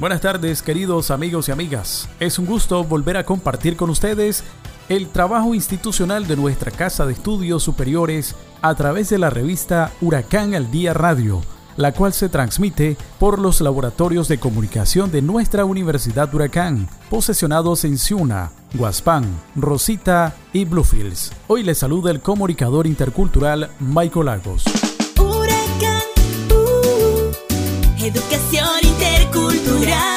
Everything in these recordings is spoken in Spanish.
Buenas tardes queridos amigos y amigas. Es un gusto volver a compartir con ustedes el trabajo institucional de nuestra Casa de Estudios Superiores a través de la revista Huracán al Día Radio, la cual se transmite por los laboratorios de comunicación de nuestra Universidad Huracán, posesionados en Ciuna, Guaspán, Rosita y Bluefields. Hoy les saluda el comunicador intercultural Michael Lagos. Educación intercultural.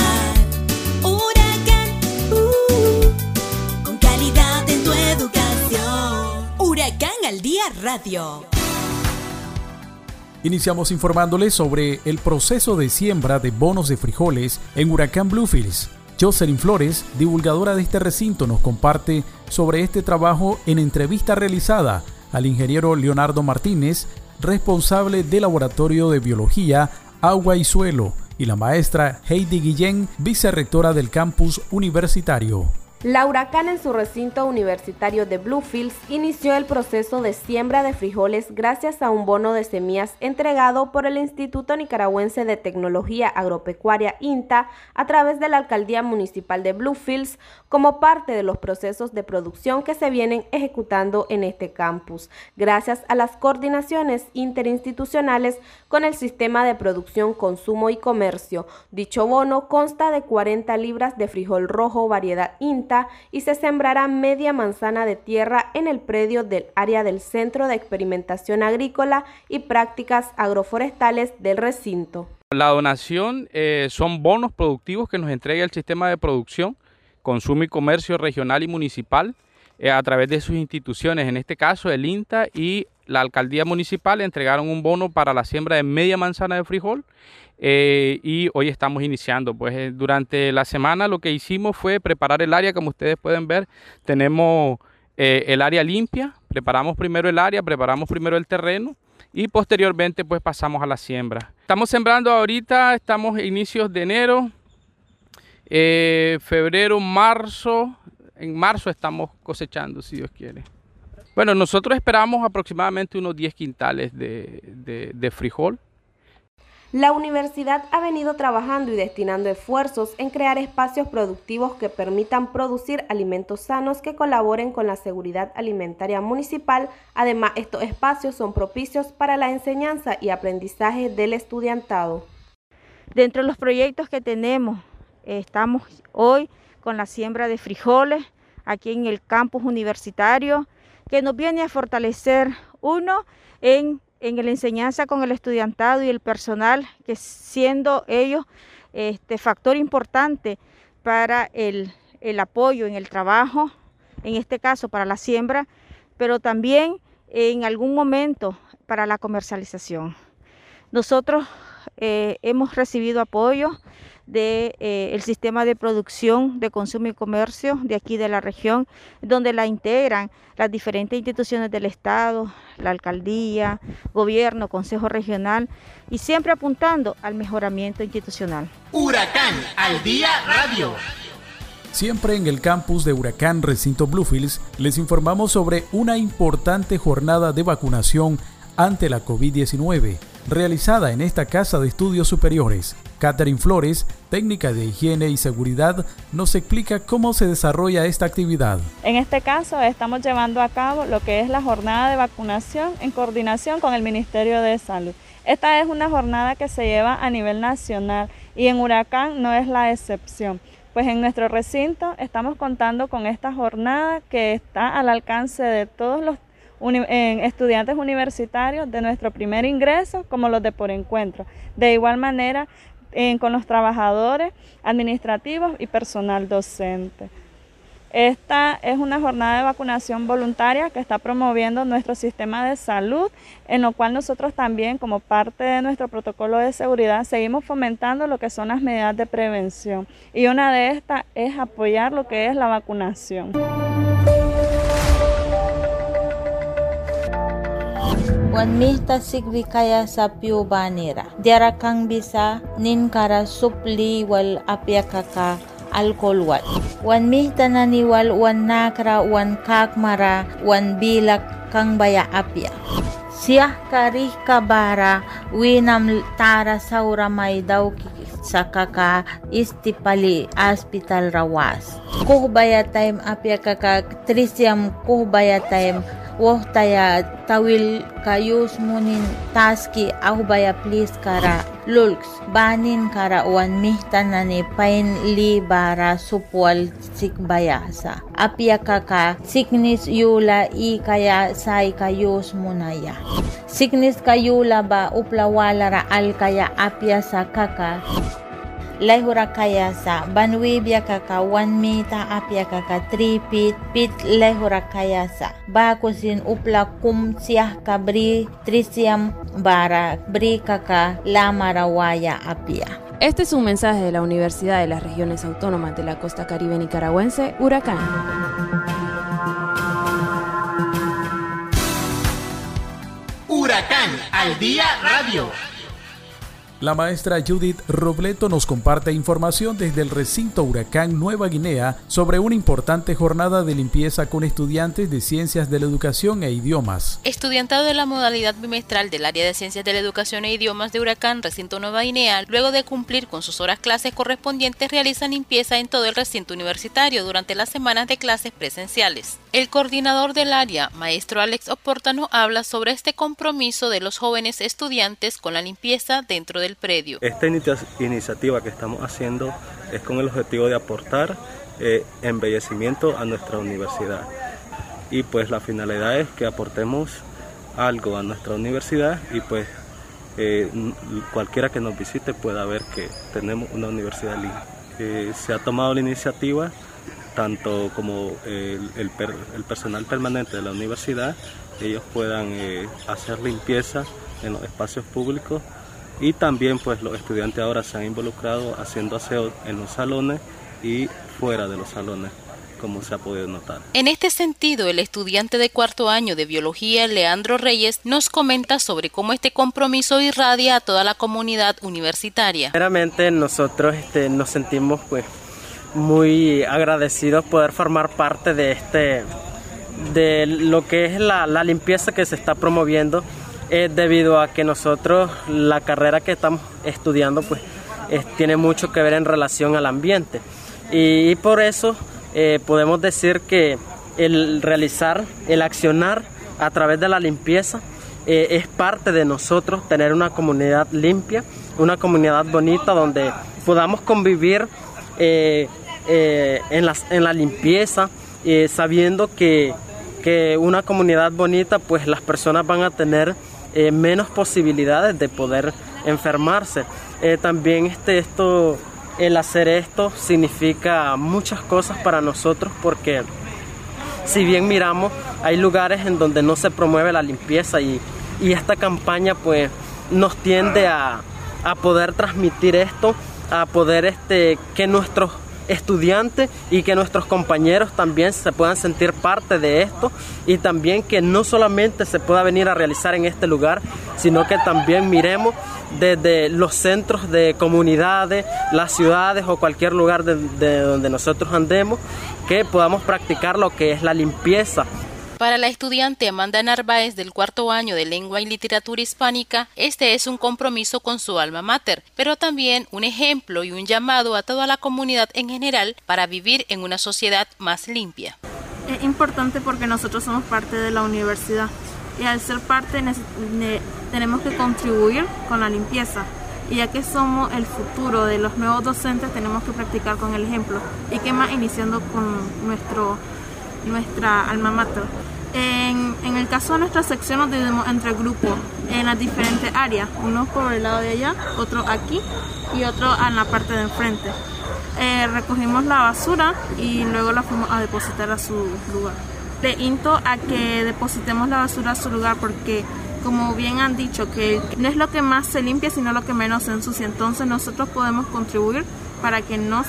Huracán, uh, con calidad en tu educación. Huracán al día radio. Iniciamos informándoles sobre el proceso de siembra de bonos de frijoles en Huracán Bluefields. Jocelyn Flores, divulgadora de este recinto, nos comparte sobre este trabajo en entrevista realizada al ingeniero Leonardo Martínez, responsable del Laboratorio de Biología, Agua y Suelo, y la maestra Heidi Guillén, vicerrectora del campus universitario. La Huracán en su recinto universitario de Bluefields inició el proceso de siembra de frijoles gracias a un bono de semillas entregado por el Instituto Nicaragüense de Tecnología Agropecuaria INTA a través de la Alcaldía Municipal de Bluefields como parte de los procesos de producción que se vienen ejecutando en este campus, gracias a las coordinaciones interinstitucionales con el Sistema de Producción, Consumo y Comercio. Dicho bono consta de 40 libras de frijol rojo variedad INTA y se sembrará media manzana de tierra en el predio del área del Centro de Experimentación Agrícola y Prácticas Agroforestales del recinto. La donación eh, son bonos productivos que nos entrega el sistema de producción, consumo y comercio regional y municipal eh, a través de sus instituciones, en este caso el INTA y la alcaldía municipal entregaron un bono para la siembra de media manzana de frijol eh, y hoy estamos iniciando. Pues eh, durante la semana lo que hicimos fue preparar el área, como ustedes pueden ver, tenemos eh, el área limpia, preparamos primero el área, preparamos primero el terreno y posteriormente pues pasamos a la siembra. Estamos sembrando ahorita, estamos a inicios de enero, febrero, marzo, en marzo estamos cosechando si Dios quiere. Bueno, nosotros esperamos aproximadamente unos 10 quintales de, de, de frijol. La universidad ha venido trabajando y destinando esfuerzos en crear espacios productivos que permitan producir alimentos sanos que colaboren con la seguridad alimentaria municipal. Además, estos espacios son propicios para la enseñanza y aprendizaje del estudiantado. Dentro de los proyectos que tenemos, estamos hoy con la siembra de frijoles aquí en el campus universitario, que nos viene a fortalecer, uno, en en la enseñanza con el estudiantado y el personal, que siendo ellos este factor importante para el, el apoyo en el trabajo, en este caso para la siembra, pero también en algún momento para la comercialización. Nosotros eh, hemos recibido apoyo del de, eh, el sistema de producción de consumo y comercio de aquí de la región, donde la integran las diferentes instituciones del Estado, la alcaldía, gobierno, consejo regional y siempre apuntando al mejoramiento institucional. Huracán al día radio. Siempre en el campus de Huracán Recinto Bluefields les informamos sobre una importante jornada de vacunación ante la COVID-19 realizada en esta Casa de Estudios Superiores. Catherine Flores, técnica de higiene y seguridad, nos explica cómo se desarrolla esta actividad. En este caso estamos llevando a cabo lo que es la jornada de vacunación en coordinación con el Ministerio de Salud. Esta es una jornada que se lleva a nivel nacional y en Huracán no es la excepción. Pues en nuestro recinto estamos contando con esta jornada que está al alcance de todos los estudiantes universitarios de nuestro primer ingreso como los de por encuentro. De igual manera, con los trabajadores administrativos y personal docente. Esta es una jornada de vacunación voluntaria que está promoviendo nuestro sistema de salud, en lo cual nosotros también, como parte de nuestro protocolo de seguridad, seguimos fomentando lo que son las medidas de prevención. Y una de estas es apoyar lo que es la vacunación. Wan mihta sigbi kaya sa banira. Diara kang bisa nin kara supli wal apyakaka alcohol wat. Wan mihta naniwal wan nakra wan kakmara wan bilak kang baya apya. Siya karih kabara winam tara saura may daw sa kaka istipali hospital rawas. Kuhbaya time apya kaka trisyam kuhbaya time woh taya tawil kayus munin taski ahubaya please kara lulks. Banin kara wan mihtanani pain li bara supwal sikbayasa apya kaka siknis yula i kaya sai kayus munaya siknis kayula ba uplawala ra al kaya apya sa kaka lehura kaya sa banwibya kaka one mita apya kaka three pit pit lehura kaya sa bakusin upla kum siah kabri trisiam bara bri kaka lamarawaya apia. Este es un mensaje de la Universidad de las Regiones Autónomas de la Costa Caribe Nicaragüense, Huracán. Huracán al día radio. La maestra Judith Robleto nos comparte información desde el recinto Huracán Nueva Guinea sobre una importante jornada de limpieza con estudiantes de Ciencias de la Educación e Idiomas. Estudiantado de la modalidad bimestral del área de Ciencias de la Educación e Idiomas de Huracán Recinto Nueva Guinea, luego de cumplir con sus horas clases correspondientes, realizan limpieza en todo el recinto universitario durante las semanas de clases presenciales. El coordinador del área, maestro Alex Oportano, habla sobre este compromiso de los jóvenes estudiantes con la limpieza dentro del predio. Esta iniciativa que estamos haciendo es con el objetivo de aportar eh, embellecimiento a nuestra universidad. Y pues la finalidad es que aportemos algo a nuestra universidad y pues eh, cualquiera que nos visite pueda ver que tenemos una universidad linda. Eh, se ha tomado la iniciativa tanto como el, el, personal permanente de la universidad, ellos puedan hacer limpieza en los espacios públicos y también pues los estudiantes ahora se han involucrado haciendo aseo en los salones y fuera de los salones como se ha podido notar. En este sentido, el estudiante de cuarto año de biología, Leandro Reyes, nos comenta sobre cómo este compromiso irradia a toda la comunidad universitaria. Primeramente, nosotros este, nos sentimos pues muy agradecidos poder formar parte de este de lo que es la, la limpieza que se está promoviendo es debido a que nosotros la carrera que estamos estudiando pues tiene mucho que ver en relación al ambiente. Y, por eso eh, podemos decir que el realizar, el accionar a través de la limpieza eh, es parte de nosotros tener una comunidad limpia, una comunidad bonita donde podamos convivir eh, en, en la limpieza, sabiendo que, que una comunidad bonita pues las personas van a tener eh, menos posibilidades de poder enfermarse. Eh, también este, esto, el hacer esto significa muchas cosas para nosotros porque si bien miramos, hay lugares en donde no se promueve la limpieza y, y esta campaña pues nos tiende a, a poder transmitir esto, a poder este, que nuestros estudiantes y que nuestros compañeros también se puedan sentir parte de esto y también que no solamente se pueda venir a realizar en este lugar, sino que también miremos desde los centros de comunidades, las ciudades o cualquier lugar de, donde nosotros andemos, que podamos practicar lo que es la limpieza para la estudiante Amanda Narváez del cuarto año de Lengua y Literatura Hispánica, este es un compromiso con su alma mater, pero también un ejemplo y un llamado a toda la comunidad en general para vivir en una sociedad más limpia. Es importante porque nosotros somos parte de la universidad y al ser parte tenemos que contribuir con la limpieza y ya que somos el futuro de los nuevos docentes tenemos que practicar con el ejemplo y que más iniciando con nuestro nuestra alma mater. En, en, el caso de nuestra sección nos dividimos entre grupos en las diferentes áreas, uno por el lado de allá, otro aquí y otro en la parte de enfrente. eh, recogimos la basura y luego la fuimos a depositar a su lugar. Le insto a que depositemos la basura a su lugar porque como bien han dicho, que no es lo que más se limpia, sino lo que menos se ensucia. Entonces nosotros podemos contribuir para que no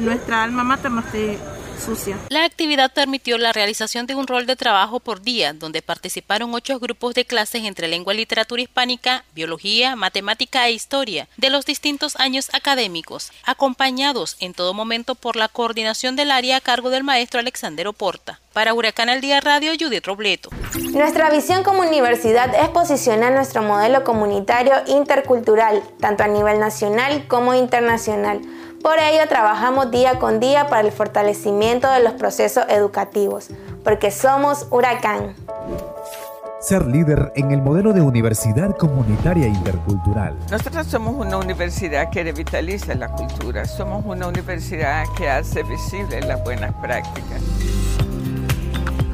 nuestra alma mater no esté sucia. La actividad permitió la realización de un rol de trabajo por día, donde participaron ocho grupos de clases entre lengua y literatura hispánica, biología, matemática e historia, de los distintos años académicos, acompañados en todo momento por la coordinación del área a cargo del maestro Alexander Oporta. Para Huracán al Día Radio, Judith Robleto. Nuestra visión como universidad es posicionar nuestro modelo comunitario intercultural, tanto a nivel nacional como internacional por ello trabajamos día con día para el fortalecimiento de los procesos educativos, porque somos Huracán. Ser líder en el modelo de universidad comunitaria intercultural. Nosotros somos una universidad que revitaliza la cultura, somos una universidad que hace visibles las buenas prácticas.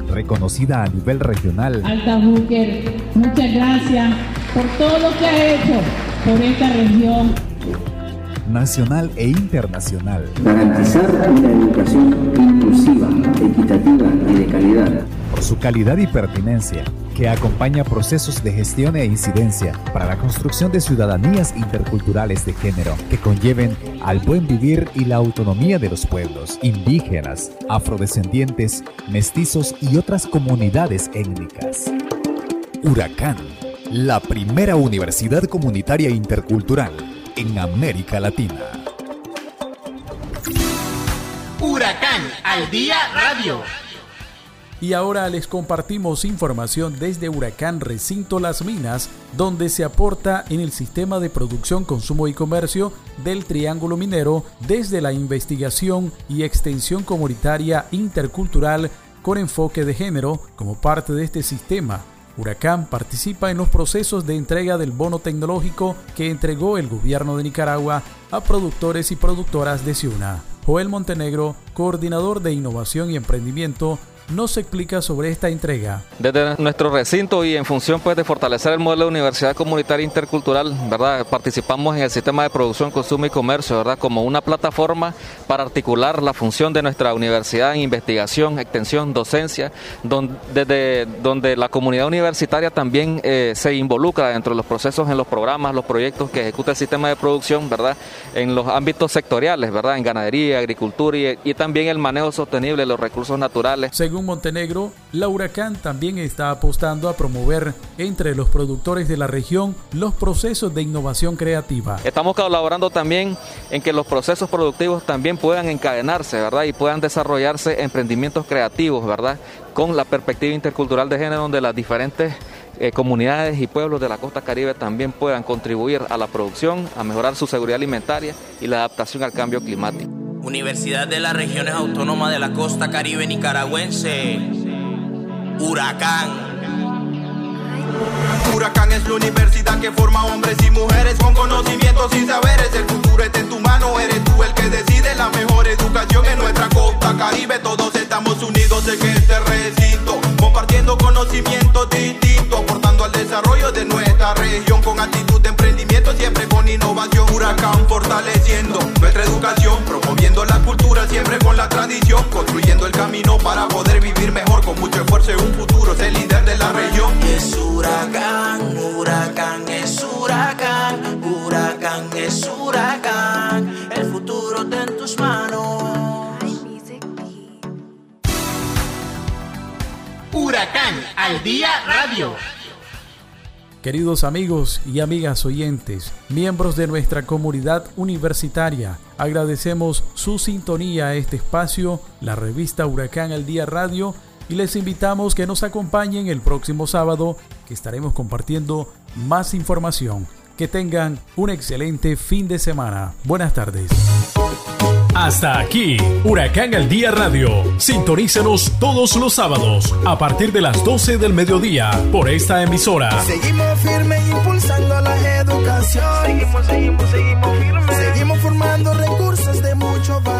Reconocida a nivel regional. Alta Booker, muchas gracias por todo lo que ha hecho por esta región nacional e internacional. Garantizar una educación inclusiva, equitativa y de calidad. Por su calidad y pertinencia, que acompaña procesos de gestión e incidencia para la construcción de ciudadanías interculturales de género que conlleven al buen vivir y la autonomía de los pueblos indígenas, afrodescendientes, mestizos y otras comunidades étnicas. Huracán, la primera universidad comunitaria intercultural en América Latina. Huracán al día radio. Y ahora les compartimos información desde Huracán Recinto Las Minas, donde se aporta en el sistema de producción, consumo y comercio del Triángulo Minero desde la investigación y extensión comunitaria intercultural con enfoque de género como parte de este sistema Huracán participa en los procesos de entrega del bono tecnológico que entregó el gobierno de Nicaragua a productores y productoras de Ciuna. Joel Montenegro, coordinador de innovación y emprendimiento nos explica sobre esta entrega. Desde nuestro recinto y en función pues de fortalecer el modelo de universidad comunitaria intercultural, ¿verdad? Participamos en el sistema de producción, consumo y comercio, ¿verdad? Como una plataforma para articular la función de nuestra universidad en investigación, extensión, docencia, donde, desde donde la comunidad universitaria también eh, se involucra dentro de los procesos en los programas, los proyectos que ejecuta el sistema de producción, ¿verdad? En los ámbitos sectoriales, ¿verdad? En ganadería, agricultura y, y también el manejo sostenible de los recursos naturales. Según Montenegro, la Huracán también está apostando a promover entre los productores de la región los procesos de innovación creativa. Estamos colaborando también en que los procesos productivos también puedan encadenarse, ¿verdad? Y puedan desarrollarse emprendimientos creativos, ¿verdad? Con la perspectiva intercultural de género donde las diferentes eh, comunidades y pueblos de la costa caribe también puedan contribuir a la producción, a mejorar su seguridad alimentaria y la adaptación al cambio climático. Universidad de las Regiones Autónomas de la Costa Caribe Nicaragüense. Huracán. Huracán es la universidad que forma hombres y mujeres con conocimientos y saberes. El futuro está en tu huracán, es huracán, el futuro está en tus manos. Huracán al día radio. Queridos amigos y amigas oyentes, miembros de nuestra comunidad universitaria, agradecemos su sintonía a este espacio, la revista Huracán al Día Radio, y les invitamos que nos acompañen el próximo sábado, que estaremos compartiendo más información. Que tengan un excelente fin de semana. Buenas tardes. Hasta aquí, Huracán al Día Radio. Sintonícenos todos los sábados a partir de las 12 del mediodía por esta emisora. Seguimos firmes impulsando la educación. Seguimos, seguimos, seguimos firmes. Seguimos formando recursos de mucho valor.